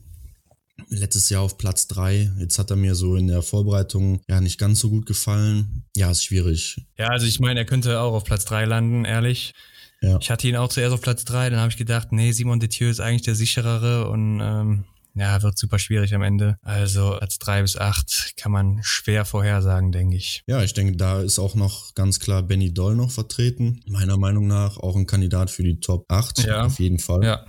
letztes Jahr auf Platz drei. Jetzt hat er mir so in der Vorbereitung ja nicht ganz so gut gefallen. Ja, ist schwierig. Ja, also ich meine, er könnte auch auf Platz drei landen, ehrlich. Ja. Ich hatte ihn auch zuerst auf Platz drei, dann habe ich gedacht, nee, Simon Detieu ist eigentlich der sicherere und ähm, ja, wird super schwierig am Ende. Also als drei bis acht kann man schwer vorhersagen, denke ich. Ja, ich denke, da ist auch noch ganz klar Benny Doll noch vertreten. Meiner Meinung nach auch ein Kandidat für die Top 8, ja. auf jeden Fall. Ja.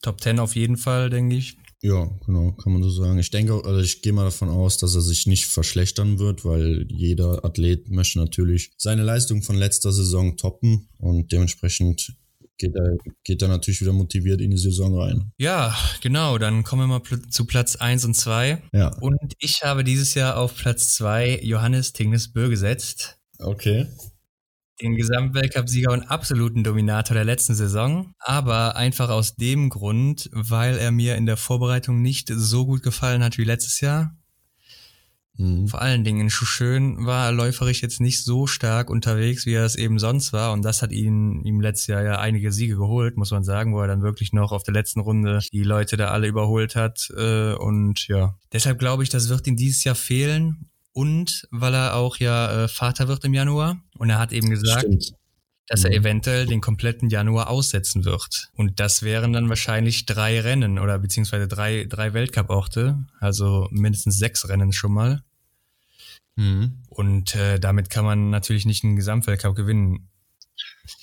Top 10 auf jeden Fall, denke ich. Ja, genau, kann man so sagen. Ich denke, also ich gehe mal davon aus, dass er sich nicht verschlechtern wird, weil jeder Athlet möchte natürlich seine Leistung von letzter Saison toppen und dementsprechend geht er, geht er natürlich wieder motiviert in die Saison rein. Ja, genau. Dann kommen wir mal zu Platz 1 und 2. Ja. Und ich habe dieses Jahr auf Platz 2 Johannes Tingnes Bö gesetzt. Okay. Den Gesamtweltcup-Sieger und absoluten Dominator der letzten Saison. Aber einfach aus dem Grund, weil er mir in der Vorbereitung nicht so gut gefallen hat wie letztes Jahr. Mhm. Vor allen Dingen in Schuschön war er läuferisch jetzt nicht so stark unterwegs, wie er es eben sonst war. Und das hat ihn ihm letztes Jahr ja einige Siege geholt, muss man sagen, wo er dann wirklich noch auf der letzten Runde die Leute da alle überholt hat. Äh, und ja, deshalb glaube ich, das wird ihm dieses Jahr fehlen. Und weil er auch ja äh, Vater wird im Januar. Und er hat eben gesagt, Stimmt dass er mhm. eventuell den kompletten Januar aussetzen wird. Und das wären dann wahrscheinlich drei Rennen oder beziehungsweise drei, drei Weltcup-Orte, also mindestens sechs Rennen schon mal. Mhm. Und äh, damit kann man natürlich nicht einen Gesamtweltcup gewinnen.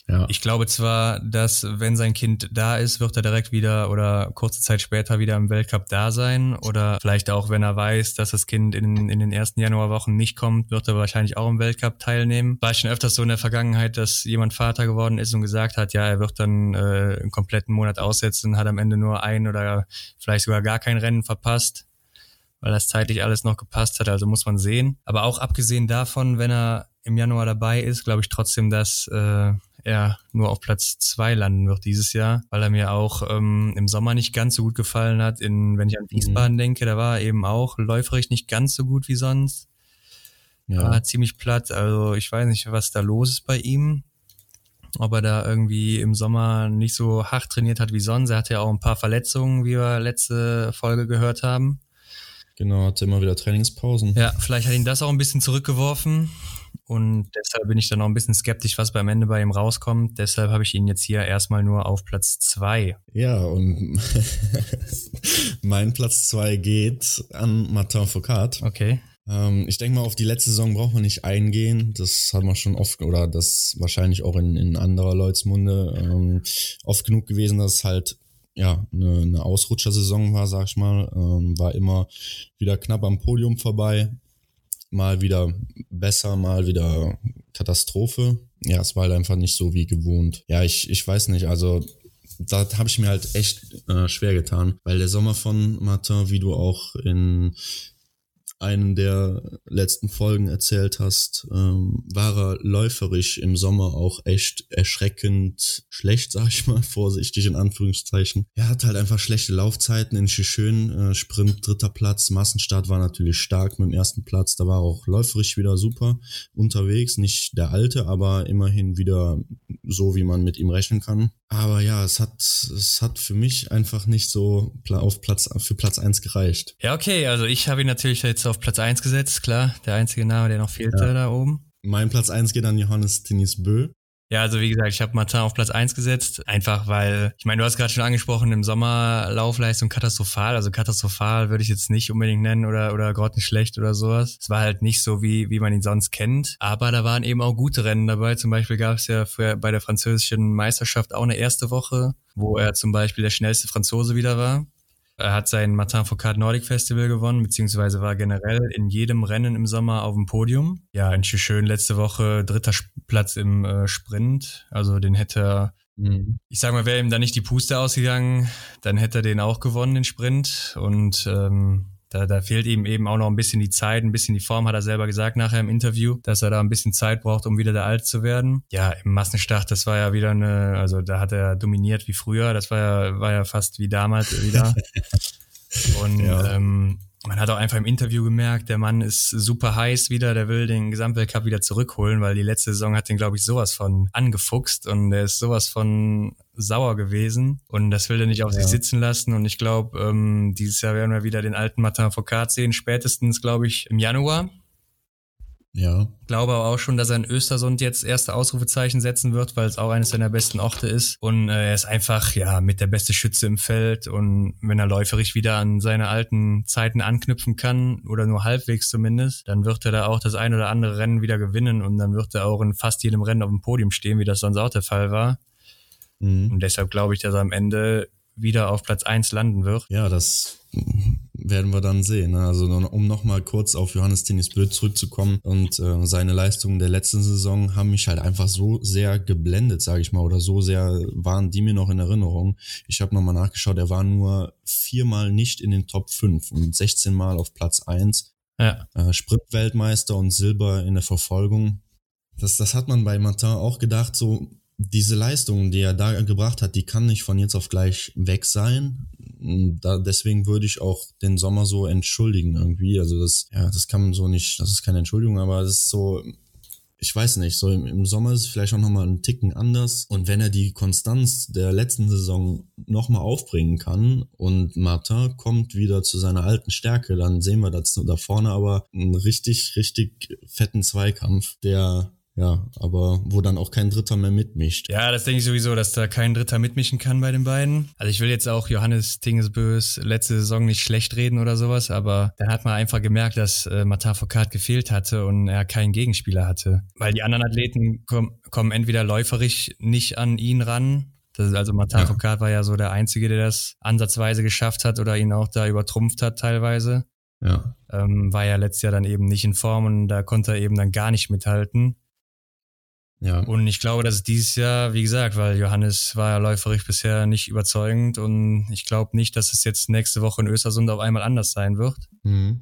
Ja. Ich glaube zwar, dass wenn sein Kind da ist, wird er direkt wieder oder kurze Zeit später wieder im Weltcup da sein. Oder vielleicht auch, wenn er weiß, dass das Kind in, in den ersten Januarwochen nicht kommt, wird er wahrscheinlich auch im Weltcup teilnehmen. War schon öfters so in der Vergangenheit, dass jemand Vater geworden ist und gesagt hat, ja, er wird dann äh, einen kompletten Monat aussetzen, hat am Ende nur ein oder vielleicht sogar gar kein Rennen verpasst weil das zeitlich alles noch gepasst hat. Also muss man sehen. Aber auch abgesehen davon, wenn er im Januar dabei ist, glaube ich trotzdem, dass äh, er nur auf Platz zwei landen wird dieses Jahr, weil er mir auch ähm, im Sommer nicht ganz so gut gefallen hat. In, wenn ich an Wiesbaden mhm. denke, da war er eben auch läuferig nicht ganz so gut wie sonst. Ja. War ziemlich platt. Also ich weiß nicht, was da los ist bei ihm. Ob er da irgendwie im Sommer nicht so hart trainiert hat wie sonst. Er hatte ja auch ein paar Verletzungen, wie wir letzte Folge gehört haben. Genau, hatte immer wieder Trainingspausen. Ja, vielleicht hat ihn das auch ein bisschen zurückgeworfen. Und deshalb bin ich dann auch ein bisschen skeptisch, was beim Ende bei ihm rauskommt. Deshalb habe ich ihn jetzt hier erstmal nur auf Platz zwei. Ja, und mein Platz zwei geht an Martin Foucault. Okay. Ähm, ich denke mal, auf die letzte Saison braucht man nicht eingehen. Das hat man schon oft, oder das wahrscheinlich auch in, in anderer Leuts Munde ähm, oft genug gewesen, dass halt ja, eine, eine Ausrutschersaison war, sag ich mal, ähm, war immer wieder knapp am Podium vorbei, mal wieder besser, mal wieder Katastrophe. Ja, es war halt einfach nicht so wie gewohnt. Ja, ich, ich weiß nicht, also da habe ich mir halt echt äh, schwer getan, weil der Sommer von Martin, wie du auch in einen der letzten Folgen erzählt hast, ähm, war er läuferisch im Sommer auch echt erschreckend schlecht, sag ich mal, vorsichtig in Anführungszeichen. Er hat halt einfach schlechte Laufzeiten in Schön, äh, Sprint dritter Platz, Massenstart war natürlich stark mit dem ersten Platz, da war auch läuferisch wieder super unterwegs, nicht der alte, aber immerhin wieder so, wie man mit ihm rechnen kann. Aber ja, es hat, es hat für mich einfach nicht so auf Platz, für Platz eins gereicht. Ja, okay, also ich habe ihn natürlich jetzt auf Platz eins gesetzt, klar. Der einzige Name, der noch fehlte ja. da oben. Mein Platz eins geht an Johannes Tinis Bö. Ja, also wie gesagt, ich habe Martin auf Platz eins gesetzt, einfach weil, ich meine, du hast gerade schon angesprochen, im Sommer Laufleistung katastrophal, also katastrophal würde ich jetzt nicht unbedingt nennen oder, oder grottenschlecht oder sowas. Es war halt nicht so, wie, wie man ihn sonst kennt, aber da waren eben auch gute Rennen dabei. Zum Beispiel gab es ja für, bei der französischen Meisterschaft auch eine erste Woche, wo er zum Beispiel der schnellste Franzose wieder war. Er hat sein Martin Foucault Nordic Festival gewonnen, beziehungsweise war generell in jedem Rennen im Sommer auf dem Podium. Ja, in Schön letzte Woche dritter Platz im äh, Sprint. Also den hätte er, mhm. ich sag mal, wäre ihm da nicht die Puste ausgegangen, dann hätte er den auch gewonnen, den Sprint. Und ähm, da, da fehlt ihm eben auch noch ein bisschen die Zeit, ein bisschen die Form, hat er selber gesagt nachher im Interview, dass er da ein bisschen Zeit braucht, um wieder da alt zu werden. Ja, im Massenstart, das war ja wieder eine, also da hat er dominiert wie früher, das war ja, war ja fast wie damals wieder. Und ja. ähm, man hat auch einfach im Interview gemerkt, der Mann ist super heiß wieder, der will den Gesamtweltcup wieder zurückholen, weil die letzte Saison hat den, glaube ich, sowas von angefuchst und er ist sowas von sauer gewesen und das will er nicht auf ja. sich sitzen lassen und ich glaube, ähm, dieses Jahr werden wir wieder den alten Martin Foucault sehen, spätestens, glaube ich, im Januar. Ja. Glaube aber auch schon, dass er in Östersund jetzt erste Ausrufezeichen setzen wird, weil es auch eines seiner besten Orte ist. Und äh, er ist einfach, ja, mit der beste Schütze im Feld. Und wenn er läuferig wieder an seine alten Zeiten anknüpfen kann, oder nur halbwegs zumindest, dann wird er da auch das ein oder andere Rennen wieder gewinnen und dann wird er auch in fast jedem Rennen auf dem Podium stehen, wie das sonst auch der Fall war. Mhm. Und deshalb glaube ich, dass er am Ende wieder auf Platz eins landen wird. Ja, das werden wir dann sehen. Ne? Also um nochmal kurz auf Johannes Tinnis Blöd zurückzukommen und äh, seine Leistungen der letzten Saison haben mich halt einfach so sehr geblendet, sage ich mal, oder so sehr waren die mir noch in Erinnerung. Ich habe nochmal nachgeschaut, er war nur viermal nicht in den Top 5 und 16 Mal auf Platz 1. Ja. Äh, Sprintweltmeister und Silber in der Verfolgung. Das, das hat man bei Martin auch gedacht, so diese Leistung, die er da gebracht hat, die kann nicht von jetzt auf gleich weg sein. Da, deswegen würde ich auch den Sommer so entschuldigen irgendwie. Also das, ja, das kann man so nicht, das ist keine Entschuldigung, aber das ist so, ich weiß nicht, so im, im Sommer ist es vielleicht auch nochmal ein Ticken anders. Und wenn er die Konstanz der letzten Saison nochmal aufbringen kann und Martin kommt wieder zu seiner alten Stärke, dann sehen wir dazu da vorne aber einen richtig, richtig fetten Zweikampf, der ja, aber wo dann auch kein Dritter mehr mitmischt. Ja, das denke ich sowieso, dass da kein Dritter mitmischen kann bei den beiden. Also ich will jetzt auch Johannes Tingesbös letzte Saison nicht schlecht reden oder sowas, aber dann hat man einfach gemerkt, dass äh, Matar Foucault gefehlt hatte und er keinen Gegenspieler hatte. Weil die anderen Athleten kommen, kommen entweder läuferig nicht an ihn ran, das ist also Matar ja. Foucault war ja so der Einzige, der das ansatzweise geschafft hat oder ihn auch da übertrumpft hat teilweise. Ja. Ähm, war ja letztes Jahr dann eben nicht in Form und da konnte er eben dann gar nicht mithalten. Ja. Und ich glaube, dass es dieses Jahr, wie gesagt, weil Johannes war ja läuferig bisher nicht überzeugend und ich glaube nicht, dass es jetzt nächste Woche in Östersund auf einmal anders sein wird. Mhm.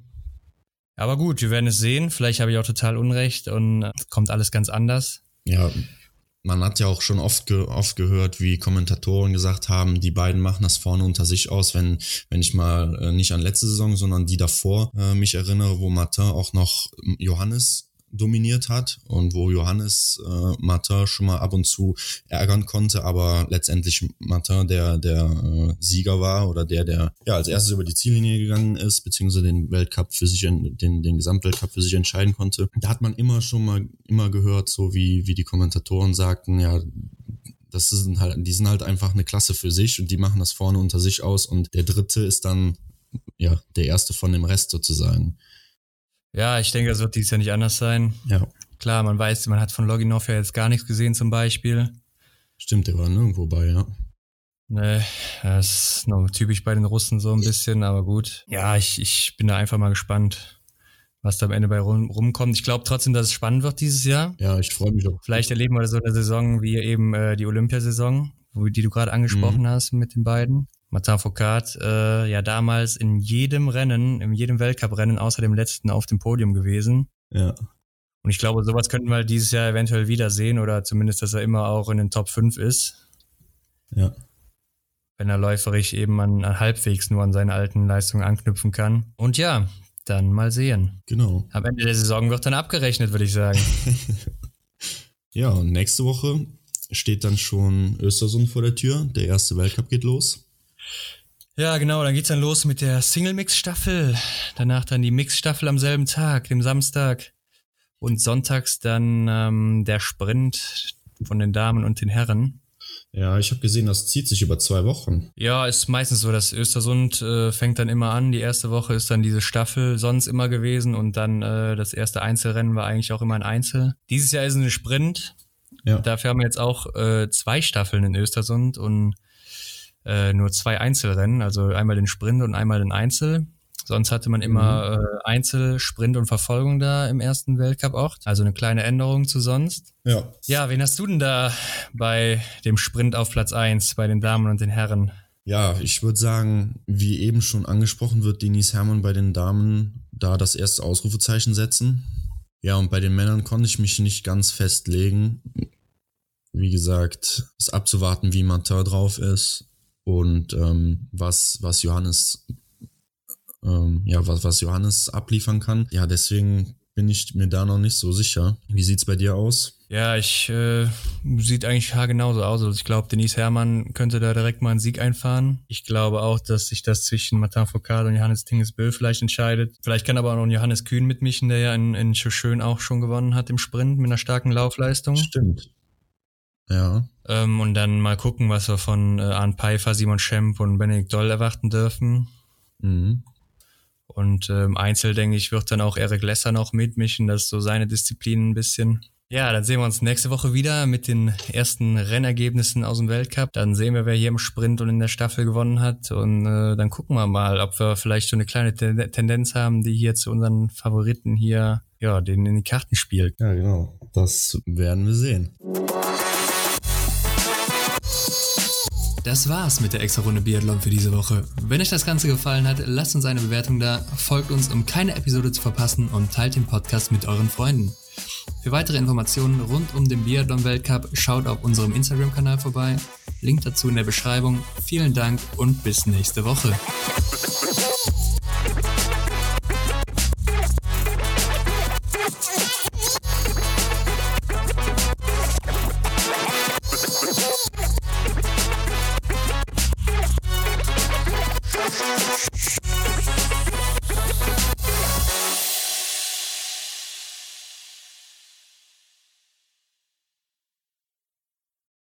Aber gut, wir werden es sehen. Vielleicht habe ich auch total Unrecht und kommt alles ganz anders. Ja, man hat ja auch schon oft, ge oft gehört, wie Kommentatoren gesagt haben, die beiden machen das vorne unter sich aus, wenn, wenn ich mal äh, nicht an letzte Saison, sondern die davor äh, mich erinnere, wo Martin auch noch Johannes dominiert hat und wo Johannes äh, Martin schon mal ab und zu ärgern konnte, aber letztendlich Martin der der äh, Sieger war oder der der ja als erstes über die Ziellinie gegangen ist beziehungsweise den Weltcup für sich den den Gesamtweltcup für sich entscheiden konnte. Da hat man immer schon mal immer gehört, so wie wie die Kommentatoren sagten, ja das sind halt, die sind halt einfach eine Klasse für sich und die machen das vorne unter sich aus und der dritte ist dann ja der erste von dem Rest sozusagen. Ja, ich denke, das wird dieses Jahr nicht anders sein. Ja. Klar, man weiß, man hat von Loginov ja jetzt gar nichts gesehen zum Beispiel. Stimmt, der war nirgendwo bei, ja. Nee, das ist noch typisch bei den Russen so ein bisschen, aber gut. Ja, ich, ich bin da einfach mal gespannt, was da am Ende bei rum, rumkommt. Ich glaube trotzdem, dass es spannend wird dieses Jahr. Ja, ich freue mich auch. Vielleicht erleben wir so eine Saison wie eben äh, die Olympiasaison, wo, die du gerade angesprochen mhm. hast mit den beiden. Martin Foucault äh, ja damals in jedem Rennen, in jedem Weltcuprennen außer dem letzten auf dem Podium gewesen. Ja. Und ich glaube, sowas könnten wir dieses Jahr eventuell wiedersehen oder zumindest, dass er immer auch in den Top 5 ist. Ja. Wenn er läuferig eben an, an halbwegs nur an seine alten Leistungen anknüpfen kann. Und ja, dann mal sehen. Genau. Am Ende der Saison wird dann abgerechnet, würde ich sagen. ja, und nächste Woche steht dann schon Östersund vor der Tür. Der erste Weltcup geht los. Ja, genau, dann geht's dann los mit der Single-Mix-Staffel. Danach dann die Mix-Staffel am selben Tag, dem Samstag. Und sonntags dann ähm, der Sprint von den Damen und den Herren. Ja, ich habe gesehen, das zieht sich über zwei Wochen. Ja, ist meistens so, dass Östersund äh, fängt dann immer an. Die erste Woche ist dann diese Staffel sonst immer gewesen und dann äh, das erste Einzelrennen war eigentlich auch immer ein Einzel. Dieses Jahr ist es ein Sprint. Ja. Dafür haben wir jetzt auch äh, zwei Staffeln in Östersund und äh, nur zwei Einzelrennen, also einmal den Sprint und einmal den Einzel. Sonst hatte man immer mhm. äh, Einzel, Sprint und Verfolgung da im ersten Weltcup auch. Also eine kleine Änderung zu sonst. Ja. Ja, wen hast du denn da bei dem Sprint auf Platz eins bei den Damen und den Herren? Ja, ich würde sagen, wie eben schon angesprochen wird, Denise Hermann bei den Damen da das erste Ausrufezeichen setzen. Ja, und bei den Männern konnte ich mich nicht ganz festlegen. Wie gesagt, ist abzuwarten, wie Martin drauf ist und ähm, was, was Johannes, ähm, ja, was, was Johannes abliefern kann. Ja, deswegen bin ich mir da noch nicht so sicher. Wie sieht's bei dir aus? Ja, ich äh, sieht eigentlich genauso aus. Also ich glaube, Denise Herrmann könnte da direkt mal einen Sieg einfahren. Ich glaube auch, dass sich das zwischen Martin Foucault und Johannes Tingesbö vielleicht entscheidet. Vielleicht kann aber auch noch Johannes Kühn mitmischen, der ja in, in Schön auch schon gewonnen hat im Sprint mit einer starken Laufleistung. Stimmt. Ja. Ähm, und dann mal gucken, was wir von äh, Arne Pfeiffer, Simon Schemp und Benedikt Doll erwarten dürfen. Mhm. Und ähm, Einzel, denke ich, wird dann auch Eric Lesser noch mitmischen. Das ist so seine Disziplin ein bisschen. Ja, dann sehen wir uns nächste Woche wieder mit den ersten Rennergebnissen aus dem Weltcup. Dann sehen wir, wer hier im Sprint und in der Staffel gewonnen hat. Und äh, dann gucken wir mal, ob wir vielleicht so eine kleine Tendenz haben, die hier zu unseren Favoriten hier, ja, denen in die Karten spielt. Ja, genau. Das werden wir sehen. Das war's mit der extra Runde Biathlon für diese Woche. Wenn euch das Ganze gefallen hat, lasst uns eine Bewertung da, folgt uns, um keine Episode zu verpassen und teilt den Podcast mit euren Freunden. Für weitere Informationen rund um den Biathlon-Weltcup schaut auf unserem Instagram-Kanal vorbei. Link dazu in der Beschreibung. Vielen Dank und bis nächste Woche.